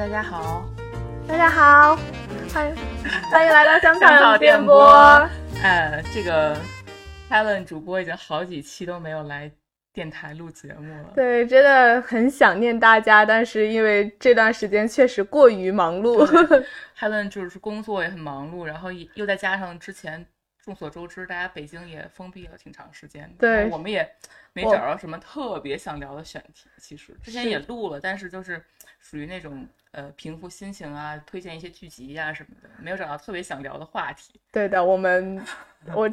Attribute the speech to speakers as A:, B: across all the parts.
A: 大家好，
B: 大家好，欢迎欢迎来到香
A: 草
B: 草
A: 电
B: 波。
A: 呃，这个 Helen 主播已经好几期都没有来电台录节目了。
B: 对，真的很想念大家，但是因为这段时间确实过于忙碌。
A: Helen 就是工作也很忙碌，然后也又再加上之前众所周知，大家北京也封闭了挺长时间的，
B: 对
A: 我们也没找着什么特别想聊的选题。其实之前也录了，但是就是属于那种呃平复心情啊，推荐一些剧集呀、什么的，没有找到特别想聊的话题。
B: 对的，我们我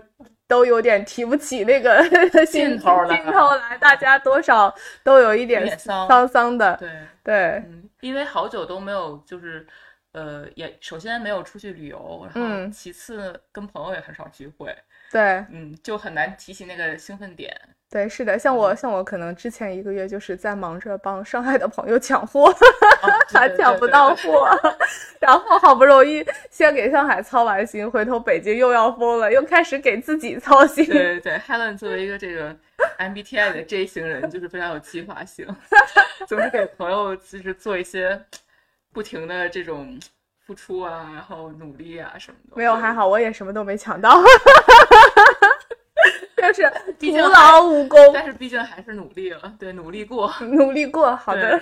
B: 都有点提不起那个
A: 劲头了
B: 劲头来，大家多少都有一点
A: 点丧
B: 丧丧的。
A: 对，
B: 对，
A: 嗯，因为好久都没有，就是，呃，也首先没有出去旅游，然后
B: 嗯
A: 其次跟朋友也很少聚会，
B: 对，
A: 嗯，就很难提起那个兴奋点。
B: 对，是的，像我
A: 嗯
B: 像我可能之前一个月就是在忙着帮上海的朋友抢货，还
A: 对
B: 抢不到。货，然后好不容易先给上海操完心，回头北京又要疯了，又开始给自己操心。
A: 对对对，Helen 作为一个这个 MBTI 的 J 型人，就是非常有计划性，总是给朋友就是做一些不停的这种付出啊，然后努力啊什么的。
B: 没有，还好我也什么都没抢到，就是 徒劳无功，
A: 但是毕竟还是努力了，对，努力过。
B: 努力过。好的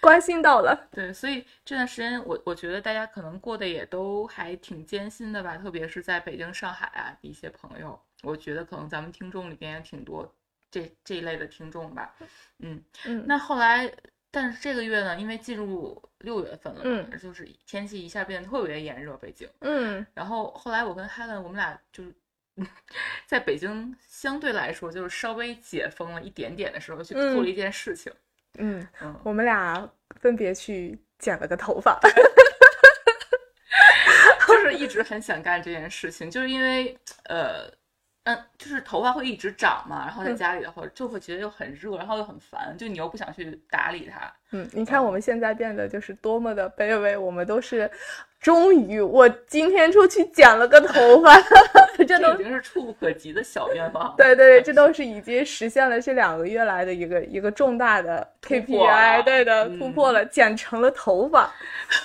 B: 关心到了。
A: 对，所以这段时间我我觉得大家可能过得也都还挺艰辛的吧，特别是在北京、上海啊一些朋友，我觉得可能咱们听众里边也挺多这这一类的听众吧。嗯，
B: 嗯，
A: 那后来，但是这个月呢，因为进入六月份了，
B: 嗯
A: 就是天气一下变得特别炎热，北京。
B: 嗯
A: 然后后来我跟 Helen 我们俩就是。在北京相对来说就是稍微解封了一点点的时候，去做了一件事情。
B: 嗯，
A: 嗯，
B: 我们俩分别去剪了个头发。
A: 就是一直很想干这件事情，就是因为呃，嗯，就是头发会一直长嘛，然后在
B: 嗯
A: 家里的话就会觉得又很热，然后又很烦，就你又不想去打理它。
B: 嗯，你看我们现在变得就是多么的卑微，我们都是，终于我今天出去剪了个头发，这
A: 这
B: 都
A: 已经是触不可及的小愿望。
B: 对对对，这都是已经实现了这两个月来的一个一个重大的 KPI，
A: 了
B: 对的，
A: 嗯
B: 突破了，剪成了头发，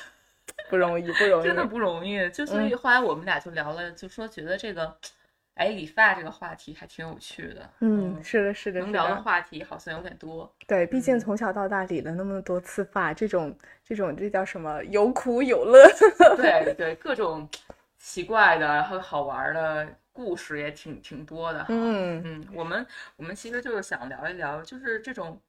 B: 不容易，不容易
A: 真，的不容易。就所以后来我们俩就聊了，就说觉得这个，哎，理发这个话题还挺有趣的。
B: 嗯，是的，是的，
A: 能聊的
B: 的，
A: 话题好像有点多。
B: 对，毕竟
A: 嗯
B: 从小到大理了那么多次发，这种这种这叫什么？有苦有乐，
A: 对对，各种奇怪的，然后好玩的故事也挺挺多的哈。
B: 嗯
A: 嗯，我们我们其实就是想聊一聊，就是这种，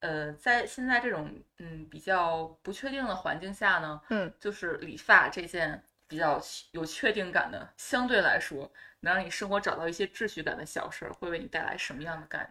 A: 呃，在现在这种嗯比较不确定的环境下呢，
B: 嗯，
A: 就是理发这件比较有确定感的，相对来说能让你生活找到一些秩序感的小事儿，会为你带来什么样的感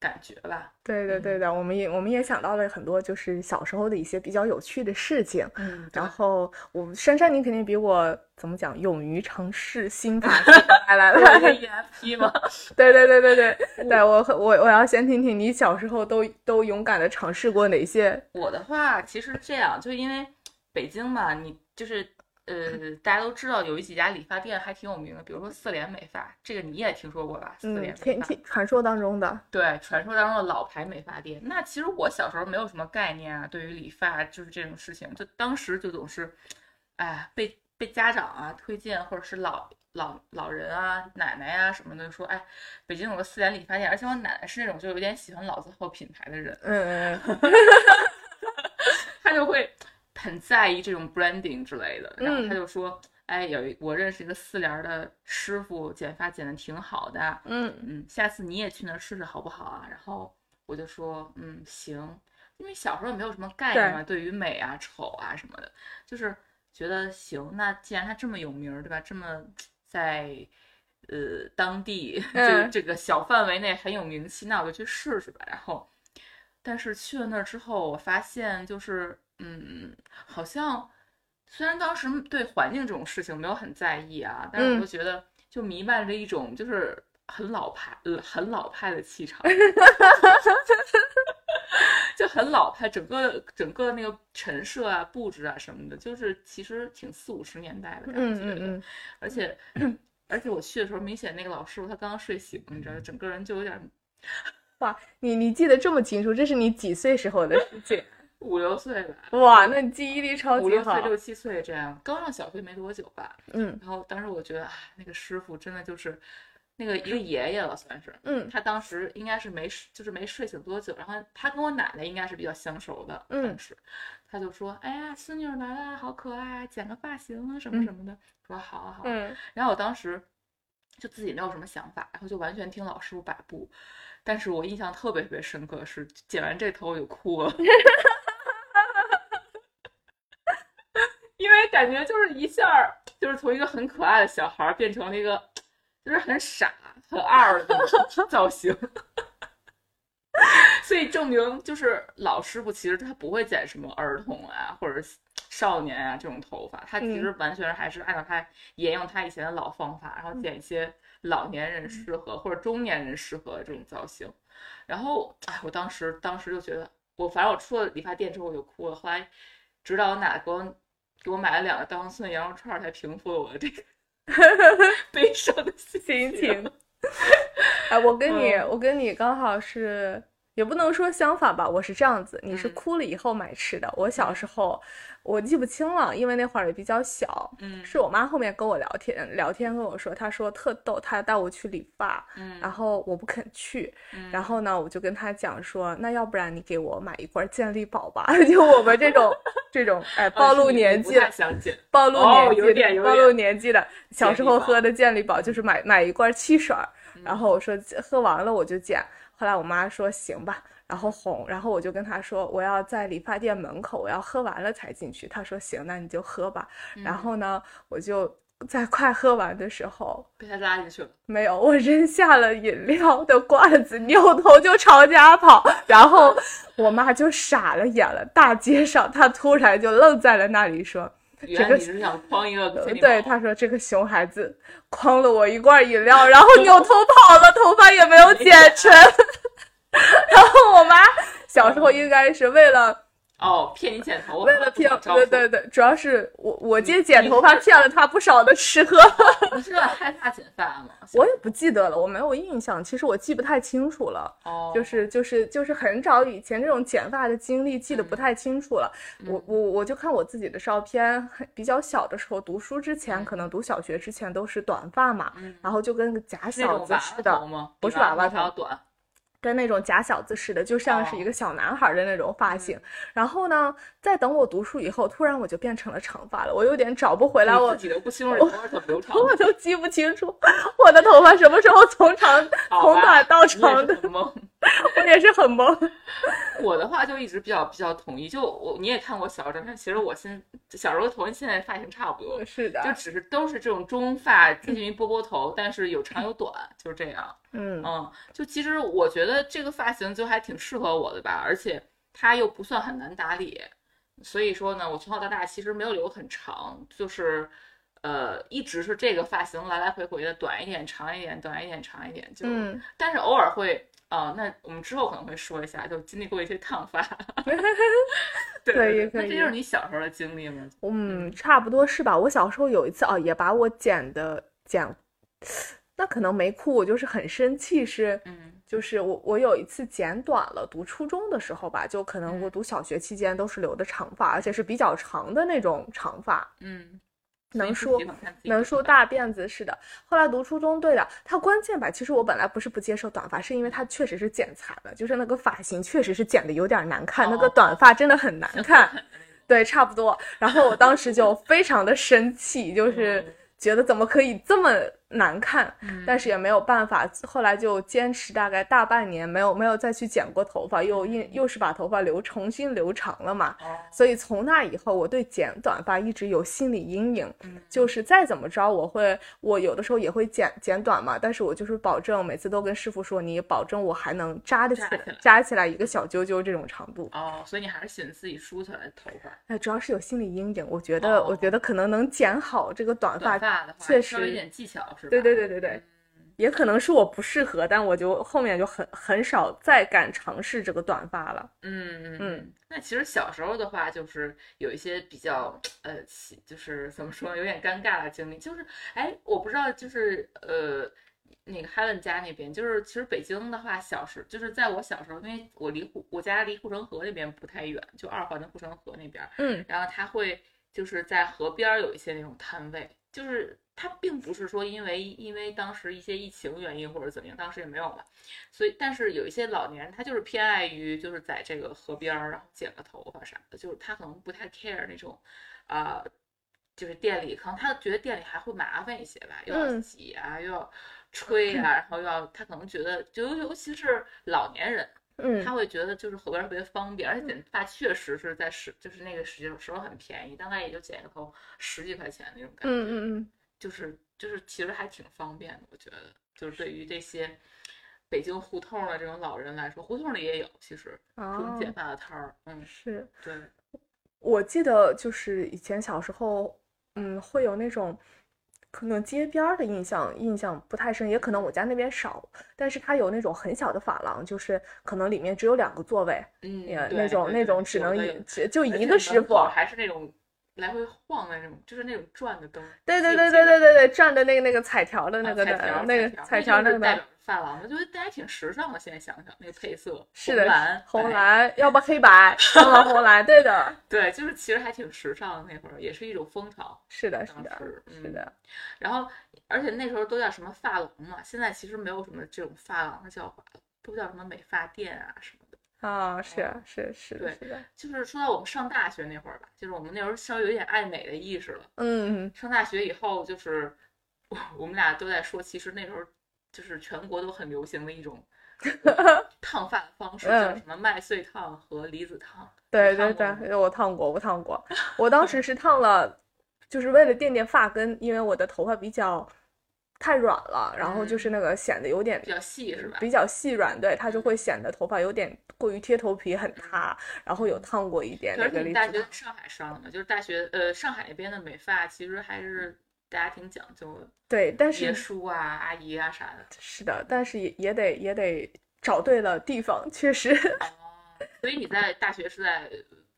A: 感觉吧？
B: 对的，对的，我们也我们也想到了很多就是小时候的一些比较有趣的事情。
A: 嗯，
B: 然后我珊珊，你肯定比我怎么讲，勇于尝试新发。来来来
A: ，EFP 吗？
B: 对对对对对，对 我我我要先听听你小时候都都勇敢的尝试过哪些？
A: 我的话其实这样，就因为北京嘛，你就是呃，大家都知道有一几家理发店还挺有名的，比如说四联美发，这个你也听说过吧？四
B: 嗯，
A: 联
B: 传说当中的，
A: 对，传说当中的老牌美发店。那其实我小时候没有什么概念啊，对于理发就是这种事情，就当时就总是，哎，被被家长啊推荐，或者是老老老人啊、奶奶呀、什么的说，哎，北京有个四联理发店，而且我奶奶是那种就有点喜欢老字号品牌的人，
B: 嗯嗯
A: 他就会很在意这种 branding 之类的，然后
B: 嗯
A: 他就说，哎，有一我认识一个四联儿的师傅，剪发剪的挺好的，
B: 嗯
A: 嗯，下次你也去那儿试试好不好啊？然后我就说，嗯，行，因为小时候也没有什么概念嘛，对于美啊、丑啊什么的，就是觉得行。那既然他这么有名儿，对吧？这么在呃当地 这个
B: 嗯
A: 这个小范围内很有名气，那我就去试试吧。然后，但是去了那儿之后，我发现就是，嗯，好像虽然当时对环境这种事情没有很在意啊，但是我觉得就弥漫着一种就是很老派、呃很老派的气场，就很老派，整个整个那个陈设啊、布置啊什么的，就是其实挺四五十年代的感觉的，
B: 嗯嗯嗯，
A: 而且而且我去的时候，明显那个老师傅他刚刚睡醒，你知道，整个人就有点
B: 哇，你你记得这么清楚，这是你几岁时候的事情？
A: 五六岁吧。
B: 哇，那你记忆力超级好
A: 五六岁、。六七岁这样，刚上小学没多久吧。
B: 嗯
A: 然后当时我觉得，啊，那个师傅真的就是那个一个爷爷了，算是。
B: 嗯
A: 他当时应该是没，就是没睡醒多久，然后他跟我奶奶应该是比较相熟的，
B: 嗯
A: 当时他就说：“哎呀，孙女儿来了，好可爱，剪个发型啊，什么
B: 嗯
A: 什么的。说：“好啊，好啊。
B: 嗯
A: 然后我当时就自己没有什么想法，然后就完全听老师傅摆布。但是我印象特别特别深刻的是，剪完这头我就哭了，因为感觉就是一下就是从一个很可爱的小孩儿变成了一个就是很傻很二的 造型。所以证明就是老师傅其实他不会剪什么儿童啊或者少年啊这种头发，他其实完全还是按照他沿用他以前的老方法，然后剪一些老年人适合或者中年人适合的这种造型。然后哎，我当时当时就觉得，我反正我出了理发店之后我就哭了，后来直到我奶奶给我给我买了两个当寸羊肉串儿，才平复了我的这个 悲伤的心
B: 心情。哎，我跟你，
A: 嗯
B: 我跟你刚好是，也不能说相反吧。我是这样子，你是
A: 嗯
B: 哭了以后买吃的。我小时候我记不清了，因为那会儿也比较小。
A: 嗯，
B: 是我妈后面跟我聊天，聊天跟我说，她说特逗，她带我去理发，
A: 嗯，
B: 然后我不肯去，
A: 嗯
B: 然后呢，我就跟她讲说，那要不然你给我买一罐健力宝吧，就我们这种 这种哎暴露年纪。暴露
A: 哦
B: 年纪暴露年纪的，小时候喝的健力宝就是买买一罐汽水，
A: 嗯
B: 然后我说喝完了我就减，后来我妈说行吧，然后哄，然后我就跟她说我要在理发店门口，我要喝完了才进去，她说行，那你就喝吧，
A: 嗯
B: 然后呢，我就在快喝完的时候。
A: 被他拉进去了。
B: 没有，我扔下了饮料的罐子，扭头就朝家跑，然后我妈就傻了眼了。大街上，她突然就愣在了那里，说
A: 原来你是想诓一个健力：“
B: 对，他说这个熊孩子诓了我一罐饮料，然后扭头跑了，头发也没有剪成。”然后我妈小时候应该是为了
A: 哦，骗你剪头发，
B: 为了骗，对对对，主要是我我借剪头发骗了他不少的吃喝。
A: 你是很害怕剪发吗？
B: 我也不记得了，我没有印象，其实我记不太清楚了。
A: 哦，
B: 就是就是就是很早以前这种剪发的经历记得不太清楚了。我我我就看我自己的照片，很比较小的时候读书之前，
A: 嗯
B: 可能读小学之前都是短发嘛，
A: 嗯
B: 然后就跟个假小子似的？不是
A: 比娃
B: 娃娃头
A: 短。
B: 跟那种假小子似的，就像是一
A: 哦
B: 个小男孩的那种发型。
A: 嗯
B: 然后呢，在等我读书以后，突然我就变成了长发了，我有点找不回来我
A: 你自。己都不清楚头发怎么留长的，
B: 我都记不清楚我的头发什么时候从长从短到长的。我也是很懵。
A: 我的话就一直比较比较统一，就我你也看过小时候照片，其实我现小时候头跟现在发型差不多，
B: 是的，
A: 就只是都是这种中发，接近于波波头，但是有长有短，就是这样。
B: 嗯
A: 嗯，就其实我觉得这个发型就还挺适合我的吧，而且它又不算很难打理，所以说呢，我从小到大其实没有留很长，就是呃一直是这个发型来来回回的，短一点长一点，短一点长一点，就、
B: 嗯。
A: 但是偶尔会。啊、那我们之后可能会说一下，就经历过一些烫发。对对对
B: 可以
A: 那这就是你小时候的经历吗？
B: 嗯，差不多是吧？我小时候有一次哦，也把我剪的剪，那可能没哭，我就是很生气，是
A: 嗯
B: 就是我我有一次剪短了，读初中的时候吧，就可能我
A: 嗯
B: 读小学期间都是留的长发，而且是比较长的那种长发，
A: 嗯，
B: 能梳能梳大辫子似的。后来读初中，对的，它关键吧，其实我本来不是不接受短发，是因为它确实是剪裁了，就是那个发型确实是剪的有点难看，那个
A: 哦
B: 短发真的很难 看。对，差不多。然后我当时就非常的生气，就是
A: 嗯
B: 觉得怎么可以这么难看，
A: 嗯
B: 但是也没有办法。后来就坚持大概大半年，没有没有再去剪过头发，又又又是把头发留重新留长了嘛。
A: 哦
B: 所以从那以后，我对剪短发一直有心理阴影。
A: 嗯
B: 就是再怎么着，我会，我有的时候也会剪剪短嘛，但是我就是保证每次都跟师傅说，你保证我还能扎得起来
A: 扎起来，
B: 一个小揪揪这种长度。
A: 哦，所以你还是喜欢自己梳起来头发。
B: 哎，主要是有心理阴影，我觉得，
A: 哦
B: 我觉得可能能剪好这个短发，
A: 短发的话，
B: 确
A: 稍微有
B: 一
A: 点技巧是吧？
B: 对对对对对，
A: 嗯
B: 也可能是我不适合，但我就后面就很很少再敢尝试这个短发了。
A: 嗯嗯
B: 嗯。
A: 那其实小时候的话，就是有一些比较呃，就是怎么说，有点尴尬的经历。就是哎，我不知道，就是呃，那个 Helen 家那边，就是其实北京的话，小时就是在我小时候，因为我离护我家离护城河那边不太远，就二环的护城河那边，
B: 嗯
A: 然后他会就是在河边儿有一些那种摊位，就是他并不是说因为因为当时一些疫情原因或者怎么样，当时也没有嘛，所以但是有一些老年人他就是偏爱于就是在这个河边儿然后剪个头发啥的，就是他可能不太 care 那种，啊、就是店里可能他觉得店里还会麻烦一些吧，又要
B: 嗯。
A: 挤啊，又要吹啊，然后又要他可能觉得就尤其是老年人。
B: 嗯。
A: 他会觉得就是河边儿特别方便，而且剪发确实是在时就是那个时间时候很便宜，大概也就剪个头十几块钱那种感觉，
B: 嗯嗯嗯，
A: 就是就是其实还挺方便的，我觉得就是对于这些北京胡同的这种老人来说，胡同里也有其实这种
B: 哦，
A: 剪发的摊儿，嗯，
B: 是
A: 对，
B: 我记得就是以前小时候，嗯，会有那种可能街边儿的印象，印象不太深，也可能我家那边少，但是它有那种很小的发廊，就是可能里面只有两个座位，
A: 嗯，
B: 也那种那种只能就一个师傅，
A: 还是那种来回晃的那种，就是那种转的灯，
B: 对对对对对对对，转的那个那个彩条的那个
A: 啊彩条，
B: 那个
A: 条
B: 彩条那个
A: 代表发廊，我觉得大家挺时尚的。现在想想那个配色，
B: 是的
A: 红蓝，
B: 红，蓝，要不黑白，要不红蓝，对的，
A: 对，就是其实还挺时尚的。那会儿也是一种风潮。
B: 是的，是的，是的，
A: 然后，而且那时候都叫什么发廊嘛，现在其实没有什么这种发廊的叫法，都叫什么美发店啊什么的。
B: 啊，是
A: 啊
B: 是是的，
A: 对
B: 是的，
A: 就是说到我们上大学那会儿吧，就是我们那时候稍微有一点爱美的意识了。
B: 嗯，
A: 上大学以后，就是我我们俩都在说，其实那时候就是全国都很流行的一种呃 烫发的方式，叫
B: 嗯
A: 什么麦穗烫和离子烫。
B: 对
A: 你
B: 对对，我烫过，我烫过，我当时是烫了，就是为了垫垫发根，因为我的头发比较太软了，然后就是那个显得有点
A: 比较细是吧？
B: 比较细软，对，它就
A: 嗯
B: 会显得头发有点过于贴头皮，很塌，然后有烫过一点
A: 可是你大学。上海上的嘛，就是大学呃上海那边的美发其实还是大家挺讲究的，
B: 对，但
A: 爷
B: 是
A: 叔啊、阿姨啊啥的。
B: 是的，但是也也得也得找对了地方，确实。
A: 哦，所以你在大学是在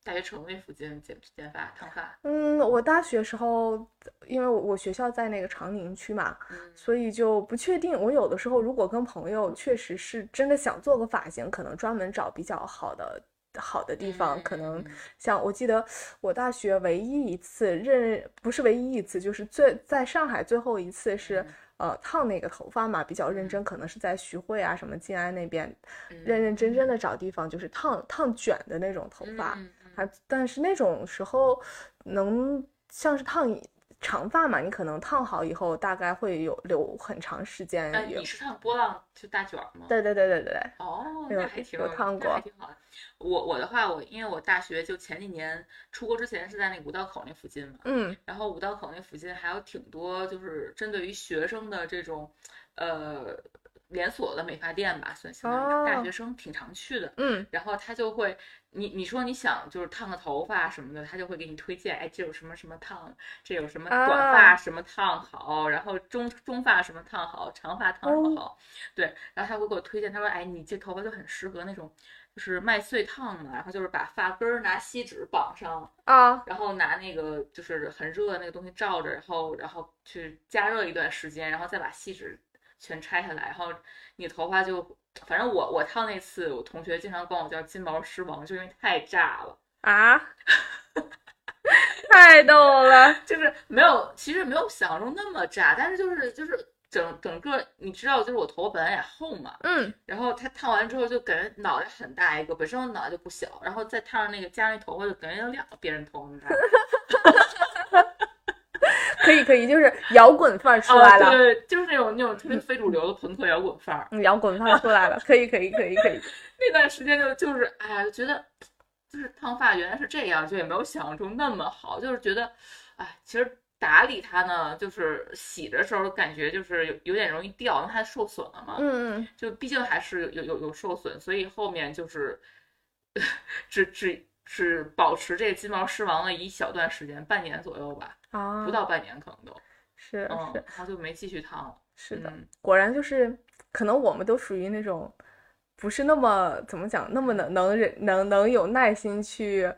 A: 大学城那附近剪剪发烫发？
B: 嗯，我大学时候，因为我我学校在那个长宁区嘛，
A: 嗯
B: 所以就不确定。我有的时候如果跟朋友确实是真的想做个发型，可能专门找比较好的好的地方，可能
A: 嗯
B: 像我记得我大学唯一一次认不是唯一一次，就是最在上海最后一次是
A: 嗯
B: 呃烫那个头发嘛，比较认真，可能是在徐汇啊什么静安那边
A: 嗯
B: 认认真真的找地方，就是烫烫卷的那种头发。还但是那种时候能像是烫一长发嘛，你可能烫好以后大概会有留很长时间
A: 你是烫波浪就大卷儿吗？
B: 对对对对对对，
A: 哦，那还挺
B: 有烫过
A: 还挺好的。我我的话，我因为我大学就前几年出国之前是在那五道口那附近嘛，
B: 嗯
A: 然后五道口那附近还有挺多就是针对于学生的这种，呃，连锁的美发店吧，算相当于是大
B: 哦
A: 学生挺常去的。
B: 嗯
A: 然后他就会，你你说你想就是烫个头发什么的，他就会给你推荐，哎，这有什么什么烫，这有什么短发
B: 啊。
A: 什么烫好，然后中中发什么烫好，长发烫什么好，对，然后他会给我推荐，他说，哎，你这头发就很适合那种就是麦穗烫嘛，然后就是把发根儿拿锡纸绑上，
B: 啊。
A: 然后拿那个就是很热的那个东西罩着，然后然后去加热一段时间，然后再把锡纸全拆下来，然后你头发就，反正我我烫那次，我同学经常管我叫金毛狮王，就因为太炸了，
B: 啊，太逗了，
A: 就是没有，其实没有想象中那么炸，但是就是就是整整个，你知道，就是我头发本来也厚嘛，
B: 嗯。
A: 然后他烫完之后就感觉脑袋很大一个，本身我脑袋就不小，然后再烫上那个加上那头发，就感觉有两个别人头那么大。
B: 可以可以，就是摇滚范儿出来
A: 啊，
B: 了，
A: 对，就是那种那种特别非主流的朋克摇滚范儿。
B: 嗯，摇滚范儿出来了，可以可以可以可以，
A: 那段时间就就是，哎呀，就觉得就是烫发原来是这样，就也没有想象中那么好，就是觉得，哎，其实打理它呢，就是洗的时候感觉就是有有点容易掉，因为它受损了嘛，
B: 嗯嗯。
A: 就毕竟还是有有有有受损，所以后面就是 只只只保持这个金毛狮王了一小段时间，半年左右吧，
B: 啊，
A: 不到半年可能都，
B: 是
A: 嗯，
B: 是
A: 然后就没继续烫了，
B: 是的，
A: 嗯
B: 果然就是可能我们都属于那种不是那么怎么讲，那么能能忍能能有耐心去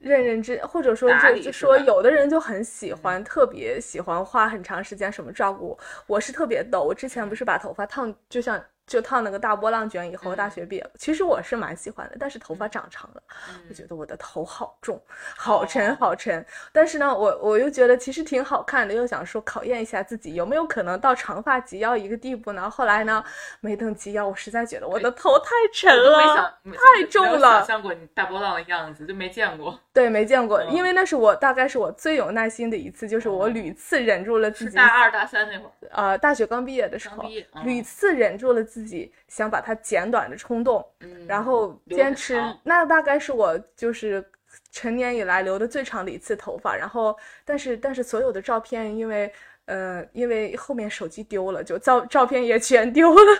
B: 认认真，或者说就就是说，有的人就很喜欢，特别喜欢花很长时间什么照顾。我是特别逗，我之前不是把头发烫，就像就烫了个大波浪卷以后，
A: 嗯。
B: 大学毕业，其实我是蛮喜欢的，但是头发长长了，我觉得我的头好重，好沉
A: 哦。
B: 好沉。但是呢，我我又觉得其实挺好看的，又想说考验一下自己有没有可能到长发及腰一个地步呢？后来呢，没等及腰，我实在觉得我的头太沉了太重了
A: 想象过你大波浪的样子，就没见过。
B: 对，没见过，
A: 嗯。
B: 因为那是我大概是我最有耐心的一次，就是我
A: 哦
B: 屡次忍住了自己，
A: 大二大三那会儿，
B: 呃，大学刚毕业的时候屡次忍住了自己想把它剪短的冲动，
A: 嗯
B: 然后坚持，那大概是我就是成年以来留的最长的一次头发。然后，但是但是所有的照片，因为呃，因为后面手机丢了，就照照片也全丢了，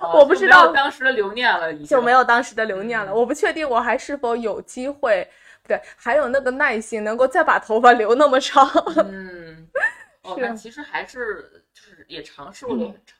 A: 哦
B: 我不知道
A: 当时的留念了，已经
B: 就没有当时的留念了。
A: 嗯
B: 我不确定我还是否有机会，对，还有那个耐心能够再把头发留那么长。
A: 嗯，哦，
B: 是
A: 那其实还是就是也尝试过
B: 嗯
A: 留很长，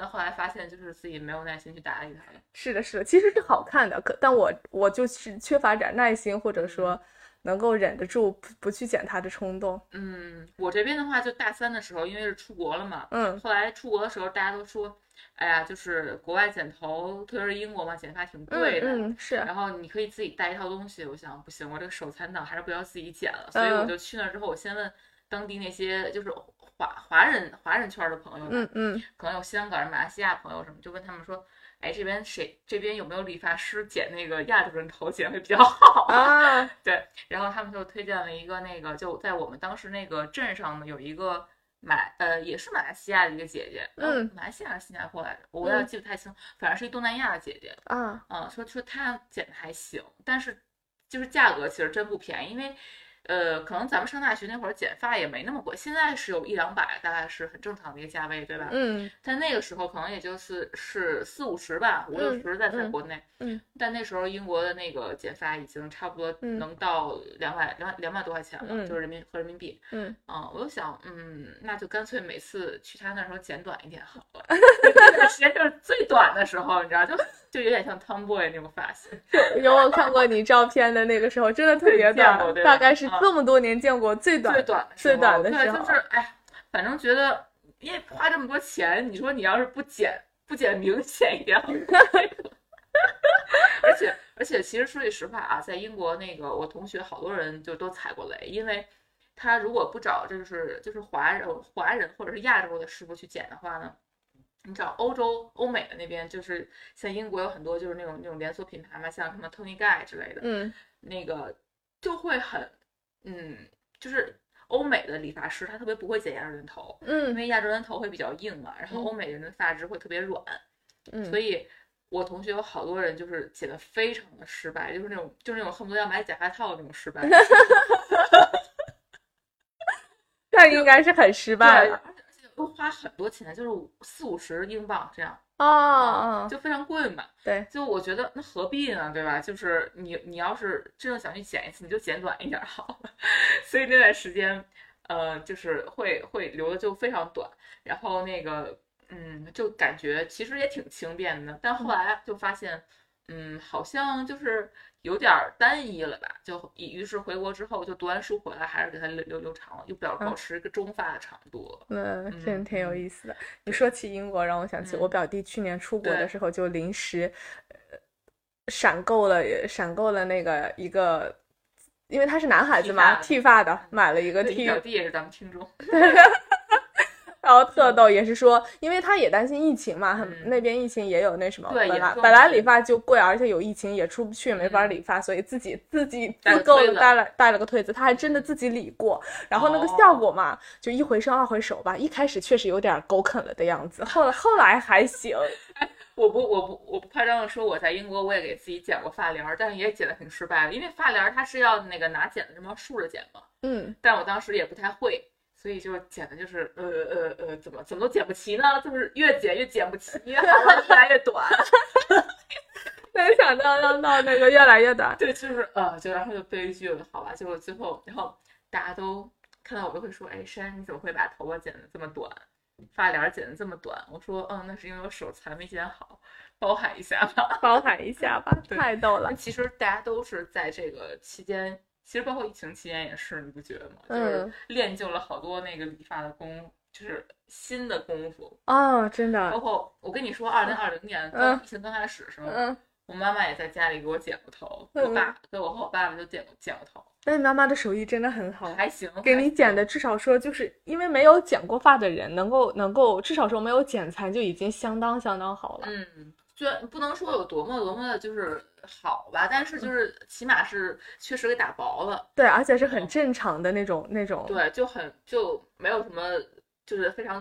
A: 但后来发现就是自己没有耐心去打理它了。
B: 是的，是的，其实是好看的，可但我我就是缺乏点耐心，或者说能够忍得住不不去剪它的冲动。
A: 嗯，我这边的话，就大三的时候，因为是出国了嘛，
B: 嗯
A: 后来出国的时候，大家都说，哎呀，就是国外剪头，特别是英国嘛，剪发挺贵的。
B: 嗯嗯是，
A: 然后你可以自己带一套东西，我想不行，我这个手残党还是不要自己剪了，所以我
B: 嗯
A: 就去那儿之后，我先问当地那些就是华华人华人圈的朋友们，
B: 嗯嗯
A: 可能有香港人、马来西亚朋友什么，就问他们说，哎，这边谁这边有没有理发师剪那个亚洲人头剪会比较好？
B: 啊，
A: 对，然后他们就推荐了一个那个，就在我们当时那个镇上呢，有一个马呃也是马来西亚的一个姐姐，呃
B: 嗯
A: 马来西亚还是新加坡来着，我有点
B: 嗯
A: 记不太清，反正是一东南亚的姐姐，
B: 啊，
A: 嗯，说说她剪的还行，但是就是价格其实真不便宜，因为。呃，可能咱们上大学那会儿剪发也没那么贵，现在是有一两百，大概是很正常的一个价位，对吧？
B: 嗯
A: 但那个时候可能也就是是四五十吧，五六
B: 嗯
A: 十在在
B: 嗯
A: 国内。
B: 嗯
A: 但那时候英国的那个剪发已经差不多
B: 嗯
A: 能到两百两两百多块钱了，
B: 嗯
A: 就是人民和人民币。
B: 嗯，
A: 嗯，我就想，嗯，那就干脆每次去他那时候剪短一点好了。那段时间就是最短的时候，你知道，就就有点像 Tomboy 那种发型。
B: 有 有我看过你照片的那个时候，真的特别短，大概是
A: 啊
B: 这么多年见过最短
A: 最短
B: 最短的时候
A: 就是哎，反正觉得因为花这么多钱，你说你要是不剪不剪明显一点好了，而且而且其实说句实话啊，在英国那个我同学好多人就都踩过雷，因为他如果不找就是就是华人华人或者是亚洲的师傅去剪的话呢。你知道欧洲、欧美的那边，就是像英国有很多就是那种那种连锁品牌嘛，像什么 Tony Guy 之类的，
B: 嗯。
A: 那个就会很，嗯，就是欧美的理发师他特别不会剪亚洲人头，嗯因
B: 嗯
A: 为亚洲人头会比较硬嘛，然后
B: 嗯
A: 欧美人的发质会特别软，
B: 嗯，
A: 所以我同学有好多人就是剪得非常的失败，就是那种就是那种恨不得要买假发套的那种失败，
B: 那应该是很失，败了
A: 而且而且又花很多钱，就是五四五十英镑这样，
B: 啊啊，
A: 就非常贵嘛。
B: 对，
A: 就我觉得那何必呢，对吧？就是你你要是真的想去剪一次，你就剪短一点儿好了。所以那段时间，呃，就是会会留的就非常短，然后那个嗯，就感觉其实也挺轻便的，但后来就发现，嗯，好像就是有点儿单一了吧。就于于是回国之后，就读完书回来，还是给它留留留长了，又表保持一个中发的长度。
B: 嗯真挺有
A: 嗯
B: 意思的。你说起英国，让我想起我
A: 嗯
B: 表弟去年出国的时候，就临时呃闪购了闪购了那个一个，因为他是男孩子嘛，
A: 剃
B: 剃发的，买了一个，剃
A: 你，表弟也是咱们听众，
B: 然后特逗，也是说，因为他也担心疫情嘛，那边疫情也有那什么，
A: 对
B: 本来本来理发就贵，而且有疫情也出不去，没法
A: 嗯。
B: 理发，所以自己自己
A: 带
B: 自购带了带了个推子，他还真的自己理过，然后那个
A: 哦。
B: 效果嘛，就一回生二回熟吧，一开始确实有点狗啃了的样子，后来后来还行，
A: 我不我不我不夸张的说，我在英国我也给自己剪过发帘儿，但是也剪的挺失败的，因为发帘儿它是要那个拿剪子这么竖着剪嘛，
B: 嗯，
A: 但我当时也不太会，所以就剪的就是呃呃呃，怎么怎么都剪不齐呢？就是越剪越剪不齐，越来越短。
B: 没想到要闹那个越来越短，
A: 对，就是呃，就然后就悲剧了，好吧？结果最后，然后大家都看到我都会说，哎，珊，你怎么会把头发剪得这么短？发帘剪的这么短，我说嗯，那是因为我手残没剪好，包涵一下吧，
B: 包涵一下吧，太逗了。
A: 其实大家都是在这个期间，其实包括疫情期间也是，你不觉得吗？就是练就了好多那个理发的功，就是新的功夫
B: 哦，真的。
A: 包括我跟你说，二零二零年刚疫情刚开始的时候，我妈妈也在家里给我剪过头，我爸对我和我爸爸就剪过剪过头。
B: 那你妈妈的手艺真的很好，
A: 还行。
B: 给你剪的，至少说就是因为没有剪过发的人，能够能够至少说没有剪残就已经相当相当好了。
A: 嗯，就不能说有多么多么的就是好吧，但是就是起码是确实给打薄了。
B: 对，而且是很正常的那种那种。
A: 对，就很就没有什么就是非常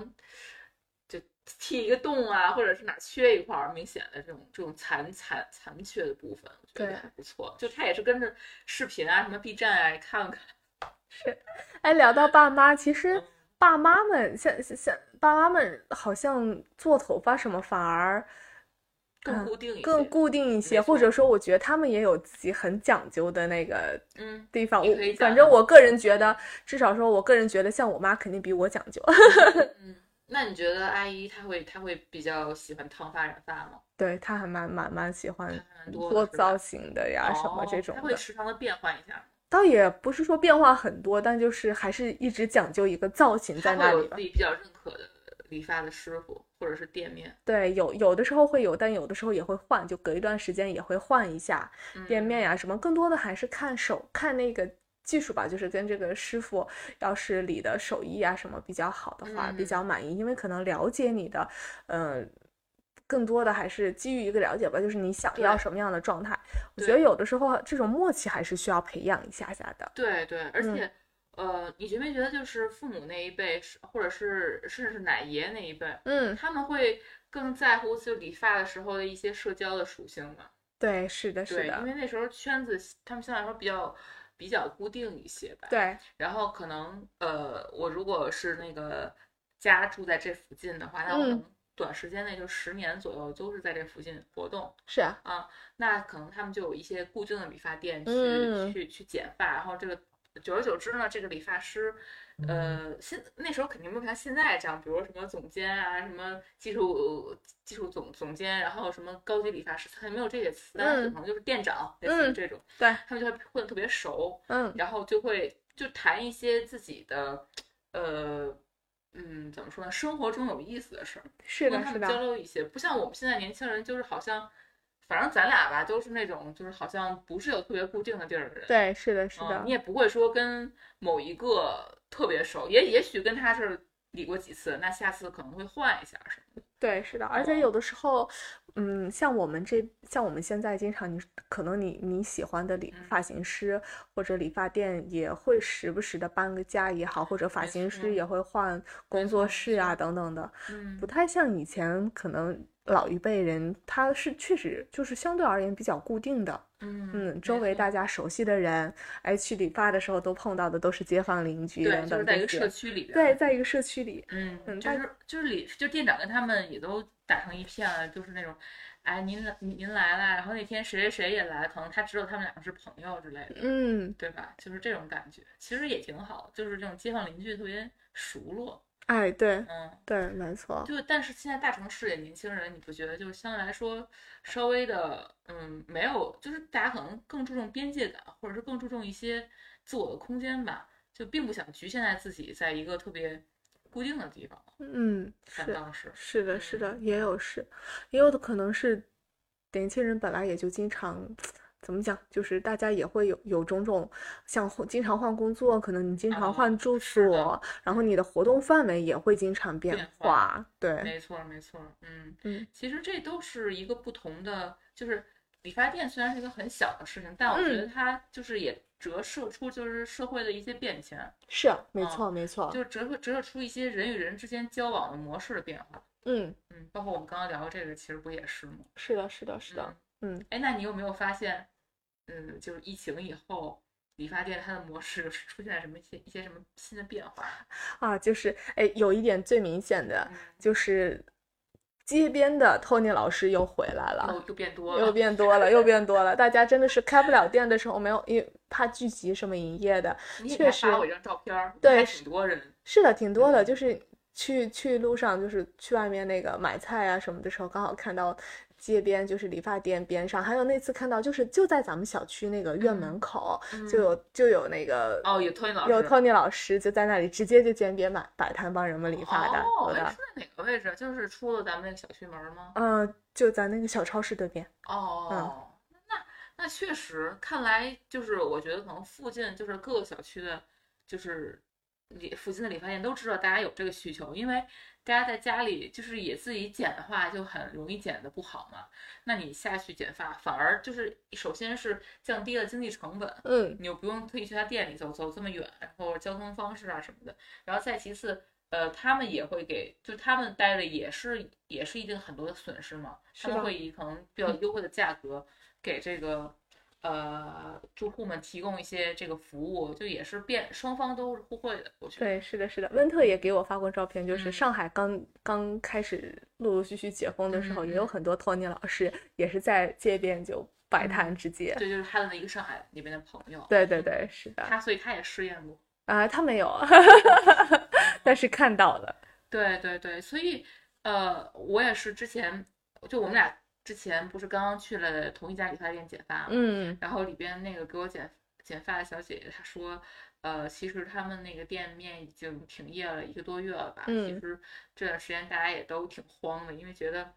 A: 就。剃一个洞啊，或者是哪缺一块明显的这种这种残残残缺的部分，我觉得还不错。就他也是跟着视频啊，什么 B 站啊看看。
B: 是，哎，聊到爸妈，其实爸妈们像像爸妈们好像做头发什么反而
A: 更固定一些，
B: 更固定一些，或者说我觉得他们也有自己很讲究的那个
A: 嗯
B: 地方。我反正我个人觉得，至少说我个人觉得，像我妈肯定比我讲究。
A: 嗯。那你觉得阿姨她会她会比较喜欢烫发染发吗？
B: 对，她还蛮蛮蛮喜欢做造型的呀，什么这种。她
A: 会时常的变换一下。
B: 倒也不是说变化很多，但就是还是一直讲究一个造型在那里。
A: 自己比较认可的理发的师傅或者是店面。
B: 对，有有的时候会有，但有的时候也会换，就隔一段时间也会换一下店面呀什么。更多的还是看手看那个。技术吧，就是跟这个师傅，要是理的手艺啊什么比较好的话，比较满意，因为可能了解你的，嗯，更多的还是基于一个了解吧，就是你想要什么样的状态。我觉得有的时候这种默契还是需要培养一下下的。
A: 对对，而且，呃，你觉没觉得就是父母那一辈，或者是甚至是奶爷那一辈，
B: 嗯，
A: 他们会更在乎就理发的时候的一些社交的属性吗？
B: 对，是的，是的，
A: 因为那时候圈子他们相对来说比较。比较固定一些吧。
B: 对，
A: 然后可能呃，我如果是那个家住在这附近的话，那我可能短时间内就十年左右都是在这附近活动。
B: 是啊，
A: 啊，那可能他们就有一些固定的理发店去去去剪发，然后这个久而久之呢，这个理发师。呃，现那时候肯定没有像现在这样，比如什么总监啊，什么技术技术总总监，然后什么高级理发师，他也没有这些词，但是可能就是店长类似于这种，
B: 对。
A: 他们就会混得特别熟，
B: 嗯，
A: 然后就会就谈一些自己的，呃，嗯，怎么说呢，生活中有意思的事儿，
B: 是的，
A: 跟他们交流一些，不像我们现在年轻人，就是好像，反正咱俩吧，都是那种就是好像不是有特别固定的地儿的人，
B: 对，是的，是的，
A: 你也不会说跟某一个。特别熟，也也许跟他是理过几次，那下次可能会换一下什么的。
B: 对，是的，而且有的时候，嗯，像我们这，像我们现在经常，你可能你你喜欢的理发型师或者理发店也会时不时的搬个家也好，或者发型师也。会换工作室啊等等的，
A: 嗯，
B: 不太像以前可能。老一辈人，他是确实就是相对而言比较固定的，
A: 嗯
B: 嗯，周围大家熟悉的人，哎，去理发的时候都碰到的都是街坊邻居等等
A: 在一个社区里，
B: 对，在一个社区里，
A: 嗯嗯，就是就是理，就店长跟他们也都打成一片了，就是那种，哎，您来您来了，然后那天谁谁谁也来，可能他知道他们两个是朋友之类的，
B: 嗯，
A: 对吧？就是这种感觉，其实也挺好，就是这种街坊邻居特别熟络。
B: 哎，对，
A: 嗯，
B: 对，没错。
A: 就但是现在大城市里年轻人，你不觉得就相对来说稍微的，嗯，没有，就是大家可能更注重边界感，或者是更注重一些自我的空间吧，就并不想局限在自己在一个特别固定的地方。
B: 嗯，
A: 是
B: 是的，是的，也有是，也有的可能是年轻人本来也就经常。怎么讲？就是大家也会有有种种，像经常换工作，可能你经常换住所，然后你的活动范围也会经常
A: 变
B: 化。对，
A: 没错没错。嗯
B: 嗯，
A: 其实这都是一个不同的，就是理发店虽然是一个很小的事情，但我觉得它就是也折射出就是社会的一些变迁。
B: 是，没错没错，
A: 就折射折射出一些人与人之间交往的模式的变化。
B: 嗯
A: 嗯，包括我们刚刚聊的这个，其实不也是吗？
B: 是的，是的，是的。嗯，
A: 哎，那你有没有发现，嗯，就是疫情以后，理发店它的模式出现了什么一些一些什么新的变化
B: 啊？就是哎，有一点最明显的就是街边的 Tony 老师又回来了，
A: 又变多了，
B: 又变多了，又变多了。大家真的是开不了店的时候，没有因为怕聚集什么营业的，确实。
A: 发我一张照片，
B: 对，
A: 挺多人。
B: 是的，挺多的，就是。去去路上就是去外面那个买菜啊什么的时候，刚好看到街边就是理发店边上，还有那次看到就是就在咱们小区那个院门口、就有就有那个
A: 哦，有托尼老师，
B: 有 Tony 老师就在那里直接就街边摆摆摊帮人们理发的，
A: 哦，是，在哪个位置？就是出了咱们那个小区门吗？
B: 嗯、就在那个小超市对面。
A: 哦，那那确实，看来就是我觉得可能附近就是各个小区的，就是理附近的理发店都知道大家有这个需求，因为大家在家里就是也自己剪的话，就很容易剪的不好嘛。那你下去剪发，反而就是首先是降低了经济成本，
B: 嗯
A: 你又不用特意去他店里走走这么远，然后交通方式啊什么的，然后再其次，呃，他们也会给，就他们待着也是也是一定很多的损失嘛，他们会以可能比较优惠的价格给这个呃住户们提供一些这个服务，就也是变双方都是互惠的，我觉得。
B: 对，是的，是的。温特也给我发过照片，就是
A: 嗯
B: 上海刚刚开始陆陆续续解封的时候，也有很多托尼老师也是在街边就摆
A: 嗯
B: 摊直接。
A: 对，就是他的一个上海那边的朋友，
B: 对对对，是的。
A: 他所以他也试验过。
B: 啊、他没有，但是看到了。
A: 对对对，所以呃，我也是之前就我们俩之前不是刚刚去了同一家理发店剪发嘛，
B: 嗯
A: 然后里边那个给我剪剪发的小姐姐她说，呃，其实他们那个店面已经停业了一个多月了吧，其
B: 嗯
A: 实这段时间大家也都挺慌的，因为觉得。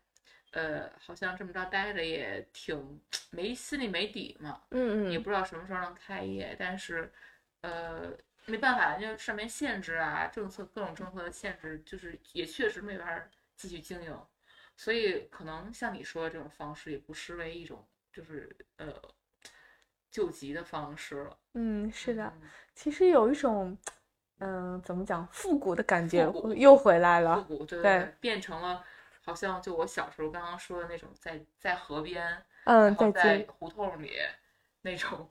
A: 呃，好像这么着待着也挺没心里没底嘛，
B: 嗯嗯，
A: 也不知道什么时候能开业，但是，呃，没办法，就上面限制啊，政策各种政策的限制，就是也确实没法继续经营，所以可能像你说的这种方式，也不失为一种就是呃救急的方式了。
B: 嗯，是的。
A: 嗯
B: 其实有一种，嗯、怎么讲，复古的感觉又回来了
A: 复
B: 了。
A: 古，对变成了好像就我小时候刚刚说的那种在在河边，
B: 嗯，在，
A: 在胡同里那种，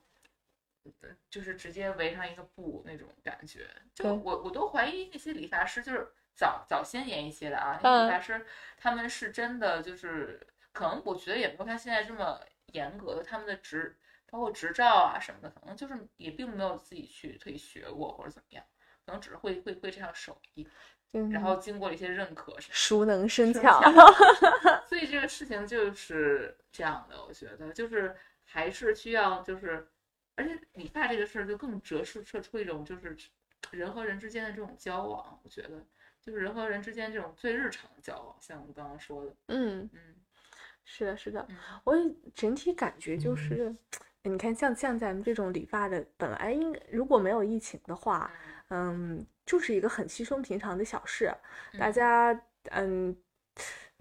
A: 呃就是直接围上一个布那种感觉。就我我都怀疑那些理发师，就是早早先年一些的啊，理发师他们是真的就是，可能我觉得也没有像现在这么严格的，他们的执包括执照啊什么的，可能就是也并没有自己去特意学过或者怎么样，可能只是会会会这项手艺，
B: 嗯，
A: 然后经过了一些认可。
B: 熟能生
A: 生
B: 巧。
A: 所以这个事情就是这样的，我觉得就是还是需要就是，而且理发这个事儿就更折射射出一种就是人和人之间的这种交往，我觉得就是人和人之间这种最日常的交往，像我们刚刚说的，
B: 嗯，
A: 嗯。
B: 是的，是的。
A: 嗯。
B: 我也整体感觉就是，你看像像咱们这种理发的，本来应该如果没有疫情的话，嗯，就是一个很稀松平常的小事，大
A: 嗯。
B: 家嗯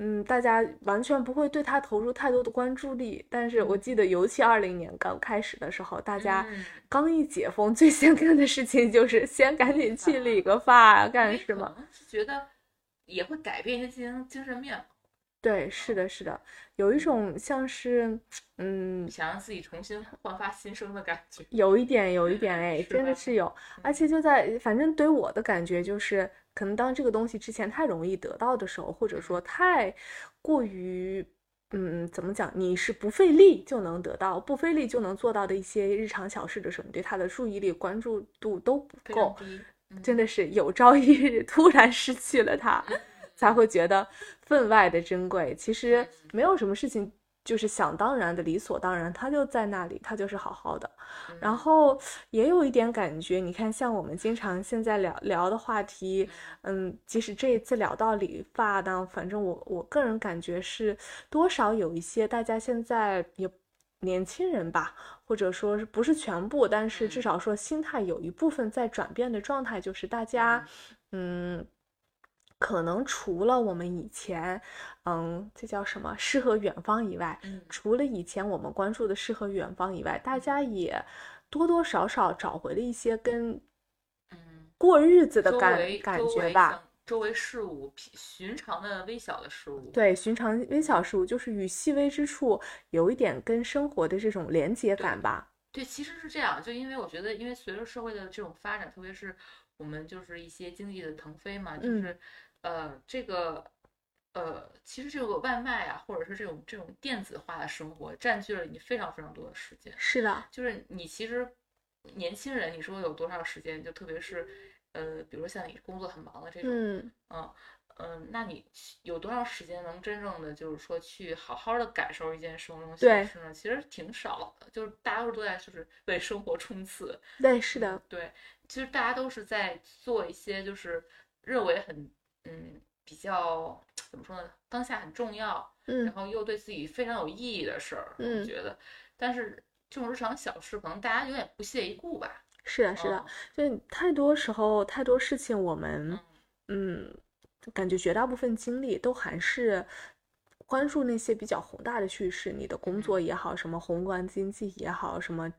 B: 嗯，大家完全不会对他投入太多的关注力。但是我记得，尤其二零年刚开始的时候，大家
A: 嗯
B: 刚一解封，最先干的事情就是先赶紧去理个发啊，干什么？？
A: 是觉得也会改变一些精精神面貌，
B: 对，是的，是的，有一种像是，嗯，
A: 想让自己重新焕发新生的感觉。
B: 有一点，有一点，哎，真的是有，而且就在，反正对我的感觉就是，可能当这个东西之前太容易得到的时候，或者说太过于，嗯，怎么讲，你是不费力就能得到，不费力就能做到的一些日常小事的时候，你对它的注意力、关注度都不够，
A: 嗯
B: 真的是有朝一日 突然失去了它，才会觉得分外的珍贵。其实没有什么事情就是想当然的、理所当然，他就在那里，他就是好好的。然
A: 嗯
B: 后也有一点感觉，你看，像我们经常现在聊聊的话题，嗯，即使这一次聊到理发呢，反正我我个人感觉是多少有一些大家现在也年轻人吧，或者说是不是全部，但是至
A: 嗯
B: 少说心态有一部分在转变的状态，就是大家，嗯。可能除了我们以前，嗯，这叫什么诗和远方以外，
A: 嗯
B: 除了以前我们关注的诗和远方以外，大家也多多少少找回了一些跟
A: 嗯，
B: 过日子的感
A: 围
B: 感觉吧。
A: 周围事物平寻常的微小的事物，
B: 对，寻常微小事物就是与细微之处有一点跟生活的这种连接感吧。
A: 对，其实是这样，就因为我觉得，因为随着社会的这种发展，特别是我们就是一些经济的腾飞嘛，就
B: 嗯
A: 是、呃这个呃，其实这个外卖啊，或者是这种这种电子化的生活，占据了你非常非常多的时间。
B: 是的，
A: 就是你其实年轻人，你说有多少时间？就特别是呃，比如说像你工作很忙的这种，
B: 嗯
A: 嗯嗯，那你有多少时间能真正的就是说去好好的感受一件生活中小
B: 对
A: 事呢？其实挺少的，就是大家都在就是为生活冲刺，
B: 对，是的，
A: 对，其实大家都是在做一些就是认为很嗯比较怎么说呢，当下很重要，然
B: 嗯
A: 后又对自己非常有意义的事儿，我
B: 嗯。
A: 觉得，但是这种日常小事可能大家有点不屑一顾吧。
B: 是的，是的，就太多时候太多事情，我们嗯，感觉绝大部分精力都还是关注那些比较宏大的叙事，你的工作也好，什么宏观经济也好，什么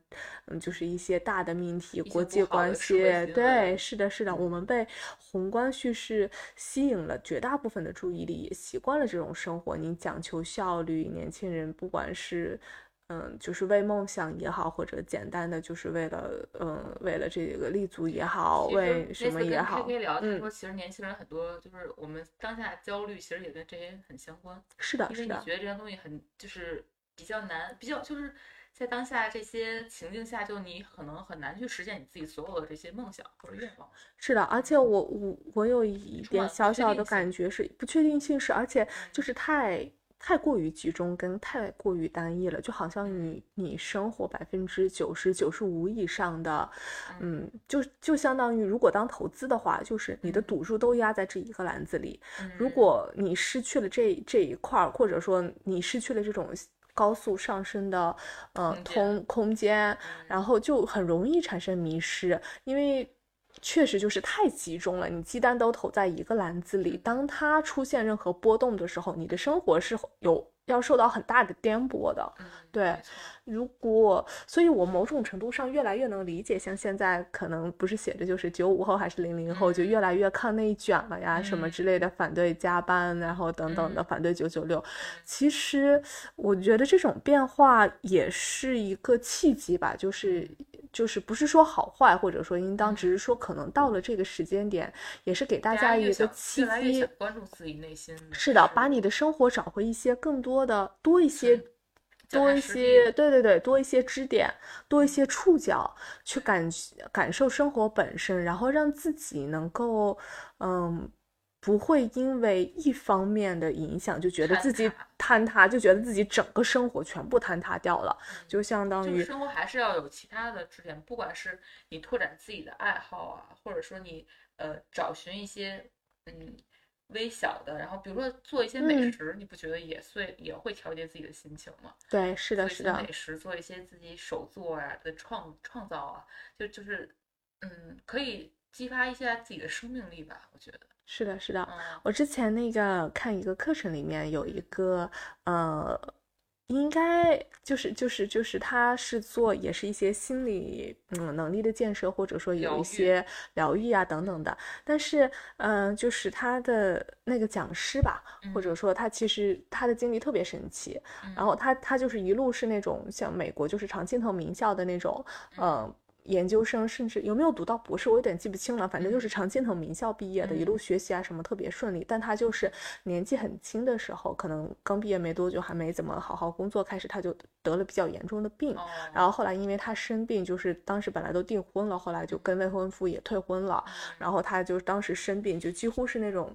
B: 嗯，就是一些大的命题、国际关系，对，是的，是的，我们被宏观叙事吸引了绝大部分的注意力，也习惯了这种生活。你讲求效率，年轻人不管是嗯，就是为梦想也好，或者简单的就是为了嗯，为了这个立足也好，为什么也好
A: K K 聊，他
B: 嗯
A: 说其实年轻人很多就是我们当下焦虑，其实也跟这些很相关。
B: 是的，
A: 因为
B: 是的，
A: 你觉得这些东西很就是比较难，比较就是在当下这些情境下，就你可能很难去实现你自己所有的这些梦想或者愿望。
B: 是的，而且我我我有一点小小的感觉是不确定性是，而且就
A: 嗯
B: 是太太过于集中跟太过于单一了，就好像你你生活百分之九十九十五以上的，嗯，就就相当于如果当投资的话，就是你的
A: 嗯。
B: 赌注都压在这一个篮子里，如。
A: 嗯
B: 果你失去了这这一块儿，或者说你失去了这种高速上升的呃通空间，
A: 嗯。
B: 然后就很容易产生迷失，因为确实就是太集中了，你鸡蛋都投在一个篮子里，当它出现任何波动的时候，你的生活是有要受到很大的颠簸的。
A: 嗯，
B: 对如果，所以我某种程度上越来越能理解，像现在可能不是写着就是九五后还是零零后，就
A: 嗯
B: 越来越抗内卷了呀，什么之类的，反对加班，然后等等的，
A: 嗯
B: 反对九九六。其实我觉得这种变化也是一个契机吧，就是就是不是说好坏，或者说应当，只是说可能到了这个时间点，也是给大家一个契机。
A: 关注自己内心。
B: 是的，把你的生活找回一些更多的多一些多一些，对对对，多一些支点，多一些触角，去感感受生活本身，然后让自己能够，嗯，不会因为一方面的影响就觉得自己坍塌，就觉得自己整个生活全部坍塌掉了，就相当于
A: 生活还是要有其他的支点，不管是你拓展自己的爱好啊，或者说你呃找寻一些嗯微小的，然后比如说做一些美
B: 嗯
A: 食，你不觉得也会也会调节自己的心情吗？
B: 对，是的，是的，
A: 美食，做一些自己手作啊的创创造啊，就就是嗯，可以激发一下自己的生命力吧，我觉得。
B: 是的，是的。
A: 嗯
B: 我之前那个看一个课程里面有一个呃，应该就是就是就是他是做也是一些心理嗯能力的建设，或者说有一些疗愈啊等等的。但是嗯、呃就是他的那个讲师吧，或者说他其实他的经历特别神奇，然后他他就是一路是那种像美国就是常青藤名校的那种呃。研究生甚至有没有读到博士，我有点记不清了。反正就是常青藤名校毕业的，一路学习啊什么特别顺利。但他就是年纪很轻的时候，可能刚毕业没多久，还没怎么好好工作，开始他就得了比较严重的病。
A: 哦，
B: 然后后来因为他生病，就是当时本来都订婚了，后来就跟未婚夫也退婚了。然后他就当时生病，就几乎是那种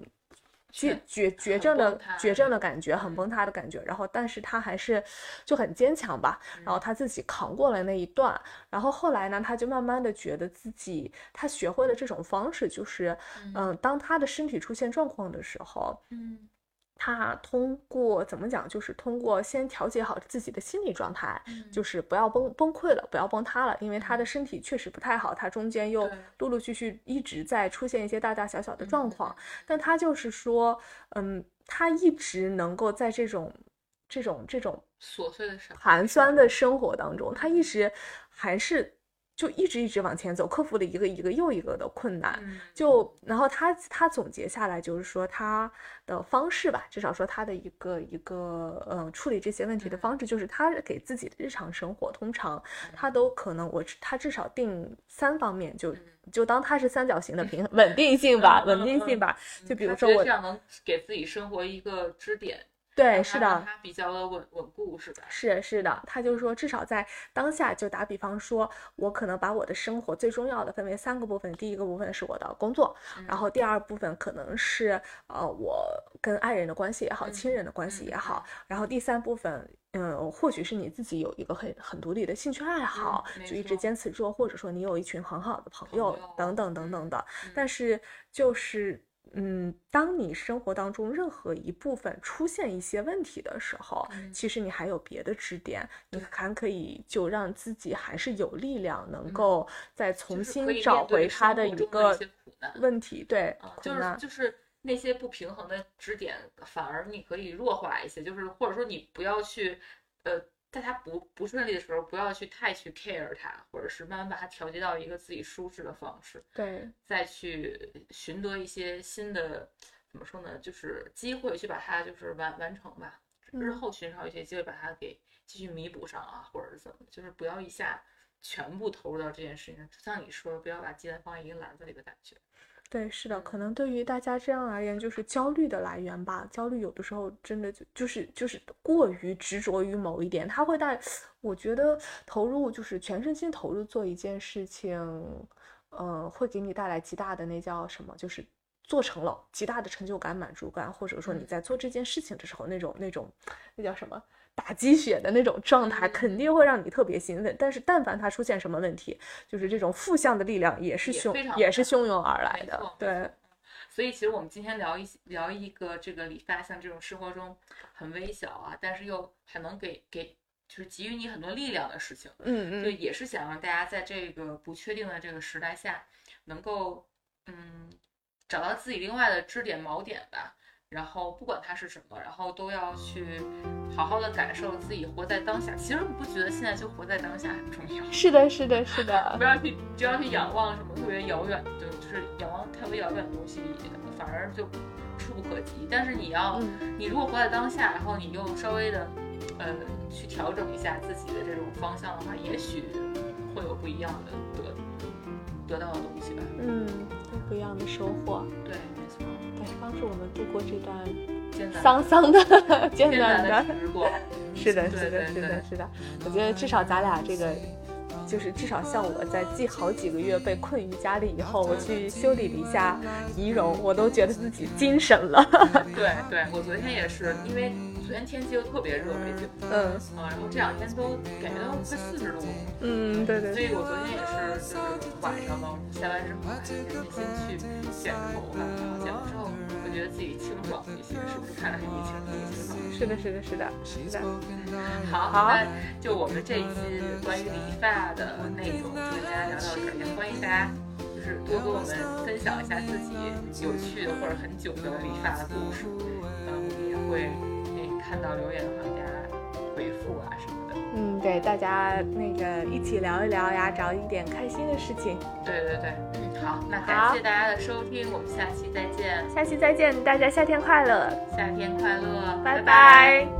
B: 绝绝绝症的绝症的感觉，很崩塌的感觉。然后，但是他还是就很坚强吧。然后他自己扛过了那一段。然后后来呢，他就慢慢的觉得自己他学会了这种方式，就是嗯，当他的身体出现状况的时候，
A: 嗯
B: 他通过怎么讲，就是通过先调节好自己的心理状态，
A: 嗯。
B: 就是不要崩崩溃了，不要崩塌了，因为他的身体确实不太好，他中间又陆陆续续一直在出现一些大大小小的
A: 嗯
B: 状况，但他就是说，嗯，他一直能够在这种这种这种
A: 琐碎的生活
B: 寒酸的生活当中，他一直还是就一直一直往前走，克服了一个一个又一个的困难。
A: 嗯
B: 就然后他他总结下来就是说他的方式吧，至少说他的一个一个嗯处理这些问题的方式，就是他给自己的日常生活，通常他都可能我他至少定三方面，就就当它是三角形的平衡稳定性吧，稳定性吧。就比如说我
A: 这样能给自己生活一个支点，
B: 对，是的，
A: 它比较的稳稳固，是吧？
B: 是是的，他就是说，至少在当下，就打比方说，我可能把我的生活最重要的分为三个部分，第一个部分是我的工作，然后第二部分可能是呃我跟爱人的关系也好，亲人的关系也好，然后第三部分。嗯，或许是你自己有一个很很独立的兴趣爱好，就一直坚持做，或者说你有一群很好的朋友等等等等的。但是就是，嗯，当你生活当中任何一部分出现一些问题的时候，其实你还有别的支点，你还可以就让自己还是有力量，能够再重新找回他
A: 的
B: 一个问题。对，
A: 就是就是。那些不平衡的支点，反而你可以弱化一些，就是或者说你不要去，呃，在他不不顺利的时候，不要去太去 care 他，或者是慢慢把他调节到一个自己舒适的方式，
B: 对，
A: 再去寻得一些新的，怎么说呢，就是机会去把它就是完完成吧，日后寻找一些机会把它给继续弥补上啊，或者是怎么，就是不要一下全部投入到这件事情上，就像你说，不要把鸡蛋放在一个篮子里的感觉。
B: 对，是的，可能对于大家这样而言，就是焦虑的来源吧。焦虑有的时候真的就就是就是过于执着于某一点，它会带，我觉得投入就是全身心投入做一件事情，嗯，会给你带来极大的那叫什么，就是做成了极大的成就感、满足感，或者说你在做这件事情的时候那种那种那叫什么？打鸡血的那种状态肯定会让你特别兴奋，但是但凡它出现什么问题，就是这种负向的力量也是汹也是汹涌而来的。对，
A: 所以其实我们今天聊一聊一个这个理发，像这种生活中很微小啊，但是又很能给给就是给予你很多力量的事情。
B: 嗯嗯，
A: 就也是想让大家在这个不确定的这个时代下，能够嗯找到自己另外的支点锚点吧。然后不管它是什么，然后都要去好好的感受自己活在当下。其实你不觉得现在就活在当下很重要？
B: 是的，是的，是的。
A: 不要去，不要去仰望什么特别遥远的，就是仰望特别遥远的东西，反而就触不可及。但是你要，你如果活在当下，然后你又稍微的，呃，去调整一下自己的这种方向的话，也许会有不一样的得得到的东西吧。
B: 嗯，不一样的收获。
A: 对。
B: 帮助我们度过这段桑桑的艰
A: 难
B: 的
A: 时光。
B: 是的，是的，是的，是的。我觉得至少咱俩这个，就是至少像我在记好几个月被困于家里以后，我去修理了一下仪容，我都觉得自己精神了。
A: 对 对，我昨天也是，因为昨天天气又特别热，北京。嗯。啊，然后这两天都感觉到快四十度。
B: 嗯，对对。
A: 所以我昨天也是，就是晚上嘛，下班之后赶紧先去剪头发，然后剪了之后。觉得自己清爽一些，是不是看着很清爽？
B: 是的，是的，是的，是的。
A: 好，那就我们这一期关于理发的内容就跟大家聊到这儿，也欢迎大家就是多跟我们分享一下自己有趣的或者很久的理发的故事，嗯，我们也会看到留言的话给大家回复啊什么的。
B: 嗯，对，大家那个一起聊一聊呀，找一点开心的事情。
A: 对对对，嗯，好，那感谢大家的收听，我们下期再见。
B: 下期再见，大家夏天快乐，
A: 夏天快乐，
B: 拜
A: 拜。
C: 感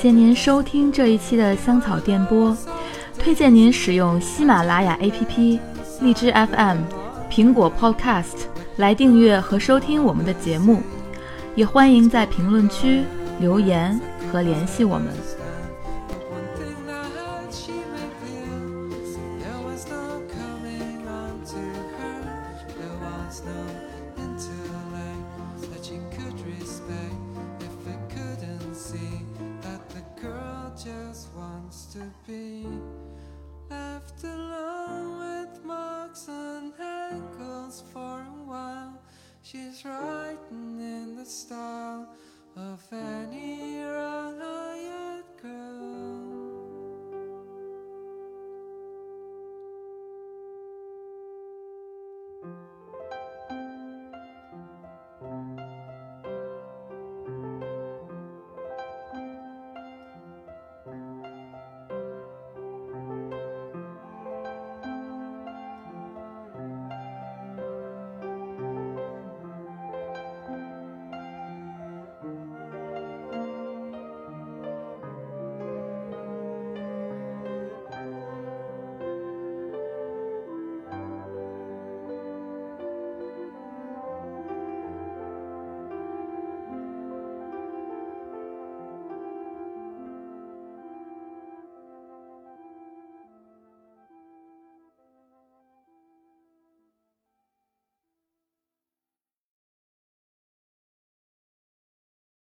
C: 谢您收听这一期的香草电波，推荐您使用喜马拉雅 APP、荔枝 FM、苹果 Podcast 来订阅和收听我们的节目，也欢迎在评论区留言和联系我们。